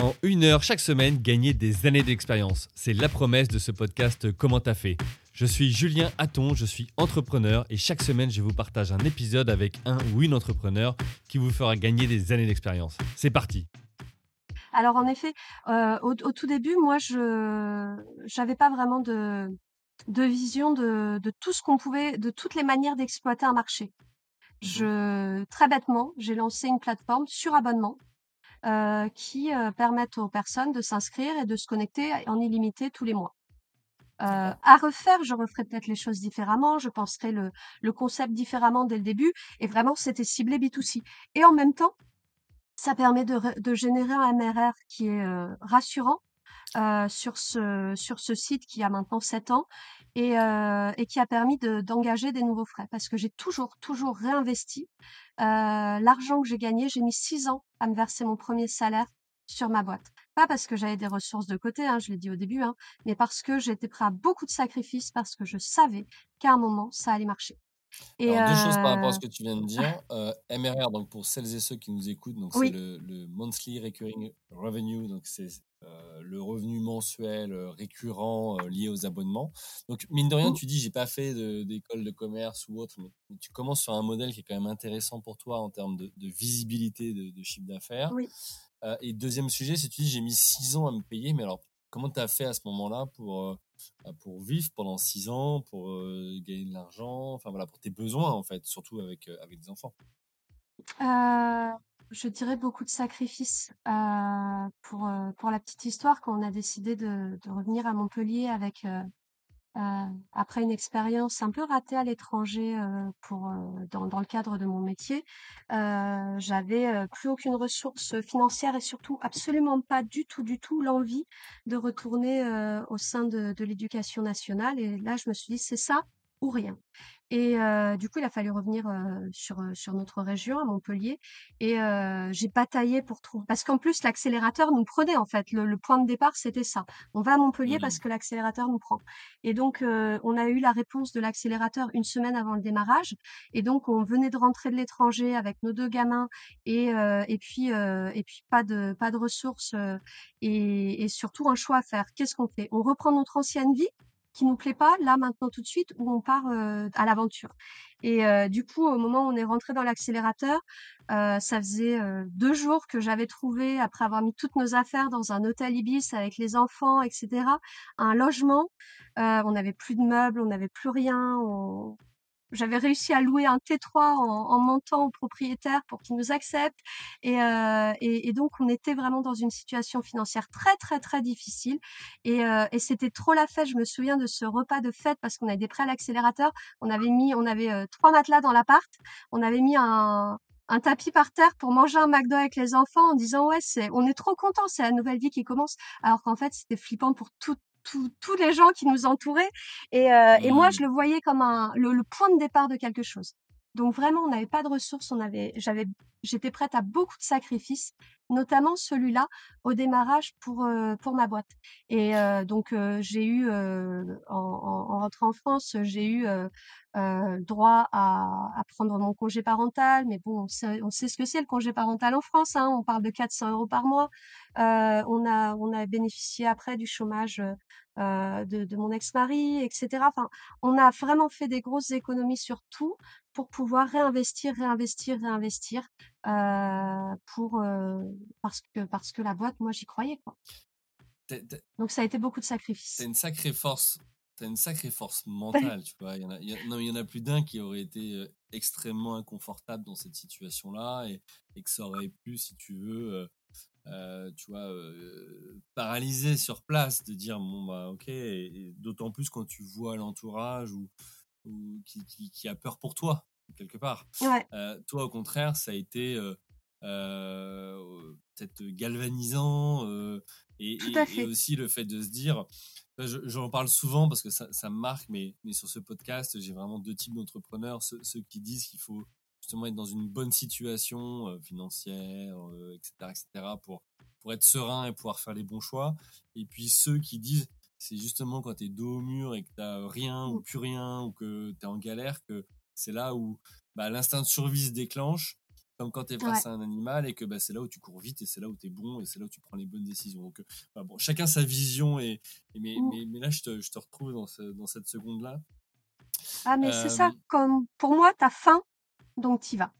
En une heure chaque semaine, gagner des années d'expérience. C'est la promesse de ce podcast Comment t'as fait Je suis Julien Hatton, je suis entrepreneur et chaque semaine, je vous partage un épisode avec un ou une entrepreneur qui vous fera gagner des années d'expérience. C'est parti alors en effet, euh, au, tout début, moi, je n'avais pas vraiment de, de vision de, de tout ce qu'on pouvait, de toutes les manières d'exploiter un marché. Mmh je, très bêtement, j'ai lancé une plateforme sur abonnement euh, qui euh, permettent aux personnes de s'inscrire et de se connecter en illimité tous les mois. Euh, à refaire, je referais peut-être les choses différemment, je penserais le, le concept différemment dès le début, et vraiment c'était ciblé B2C. Et en même temps, ça permet de, de générer un MRR qui est euh, rassurant euh, sur, ce, sur ce site qui a maintenant 7 ans et, euh, et qui a permis d'engager des nouveaux frais parce que j'ai toujours, toujours réinvesti. Euh, L'argent que j'ai gagné, j'ai mis 6 ans à me verser mon premier salaire sur ma boîte. Pas parce que j'avais des ressources de côté, hein, je l'ai dit au début, hein, mais parce que j'étais prêt à beaucoup de sacrifices, parce que je savais qu'à un moment, ça allait marcher. Et Alors, deux choses par rapport à ce que tu viens de dire. Euh, MRR, donc pour celles et ceux qui nous écoutent, donc c'est le, le, Monthly Recurring Revenue, donc c'est euh, le revenu mensuel euh, récurrent euh, lié aux abonnements. Donc, mine de rien, mmh. tu dis, j'ai pas fait d'école de, commerce ou autre, mais, tu commences sur un modèle qui est quand même intéressant pour toi en termes de, visibilité de, chiffre d'affaires. et deuxième sujet, c'est tu dis, j'ai mis six ans à me payer, mais alors, comment tu as fait à ce moment-là pour, pour vivre pendant six ans, pour gagner de l'argent, enfin voilà, pour tes besoins en fait, surtout avec, avec des enfants je dirais beaucoup de sacrifices. Euh, pour, euh, pour la petite histoire, quand on a décidé de revenir à Montpellier avec euh, euh après une expérience un peu ratée à l'étranger euh, pour dans, dans le cadre de mon métier, j'avais plus aucune ressource financière et surtout absolument pas du tout, du tout l'envie de retourner au sein de, de l'éducation nationale. Et là, je me suis dit, c'est ça ou rien. Et euh, du coup, il a fallu revenir euh, sur, sur notre région, à Montpellier. Et euh, j'ai bataillé pour trouver. Parce qu'en plus, l'accélérateur nous prenait, en fait. Le, le point de départ, c'était ça. On va à Montpellier parce que l'accélérateur nous prend. Et donc, euh, on a eu la réponse de l'accélérateur une semaine avant le démarrage. Et donc, on venait de rentrer de l'étranger avec nos deux gamins et, euh, et, puis, et puis pas, de, pas de ressources et, et surtout un choix à faire. Qu'est-ce qu'on fait? On reprend notre ancienne vie qui nous plaît pas là maintenant tout de suite où on part euh, à l'aventure. Et euh, du coup, au moment où on est rentré dans l'accélérateur, euh, ça faisait deux jours que j'avais trouvé, après avoir mis toutes nos affaires dans un hôtel Ibis avec les enfants, etc., un logement. on n'avait plus de meubles, on n'avait plus rien. On, j'avais réussi à louer un T3 en, en mentant au propriétaire pour qu'il nous accepte. Et, euh, et, et, donc, on était vraiment dans une situation financière très, très, très difficile. Et, euh, et c'était trop la fête. Je me souviens de ce repas de fête parce qu'on avait des prêts à l'accélérateur. On avait mis, on avait euh, trois matelas dans l'appart. On avait mis un, un tapis par terre pour manger un McDo avec les enfants en disant ouais c'est on est trop content c'est la nouvelle vie qui commence alors qu'en fait c'était flippant pour toutes tous les gens qui nous entouraient. Et, euh, et moi, mmh. je le voyais comme un, le, le, point de départ de quelque chose. Donc vraiment, on n'avait pas de ressources, on avait, j'avais, j'étais prête à beaucoup de sacrifices, notamment celui-là au démarrage pour euh, pour ma boîte. Et euh, donc euh, j'ai eu en, en, en, rentrant en France, j'ai eu droit à, prendre mon congé parental, mais bon, on sait, ce que c'est le congé parental en France. Hein, on parle de 400 euros par mois. on a on a bénéficié après du chômage de, de, mon ex-mari, etc. Enfin, on a vraiment fait des grosses économies sur tout pour pouvoir réinvestir, réinvestir, réinvestir, euh, pour euh, parce que parce que la boîte, moi, j'y croyais quoi. Donc ça a été beaucoup de sacrifices. C'est une sacrée force. T'as une sacrée force mentale, tu vois. Il y en a, il y, en a plus d'un qui aurait été extrêmement inconfortable dans cette situation-là et, et, que ça aurait pu, si tu veux, euh, euh, tu vois, euh, paralysé sur place, de dire bon bah ok, et, d'autant plus quand tu vois l'entourage ou, ou qui, qui, qui, a peur pour toi quelque part. Ouais. Euh, toi au contraire, ça a été euh, euh, peut-être galvanisant et, et, et, aussi le fait de se dire, j'en parle souvent parce que ça, ça me marque, mais, mais sur ce podcast, j'ai vraiment deux types d'entrepreneurs, ceux, ceux qui disent qu'il faut justement être dans une bonne situation financière, etc., etc., pour, pour être serein et pouvoir faire les bons choix. Et puis ceux qui disent, c'est justement quand tu es dos au mur et que tu rien ou plus rien ou que tu es en galère que c'est là où bah, l'instinct de survie se déclenche comme quand tu es face à un animal et que bah, c'est là où tu cours vite et c'est là où tu es bon et c'est là où tu prends les bonnes décisions. Donc, bah, bon, chacun sa vision, et, mais, mmh. mais, mais, là, je te, je te retrouve dans, ce, dans cette seconde-là. Ah, mais c'est ça, comme pour moi, tu as faim, donc tu y vas.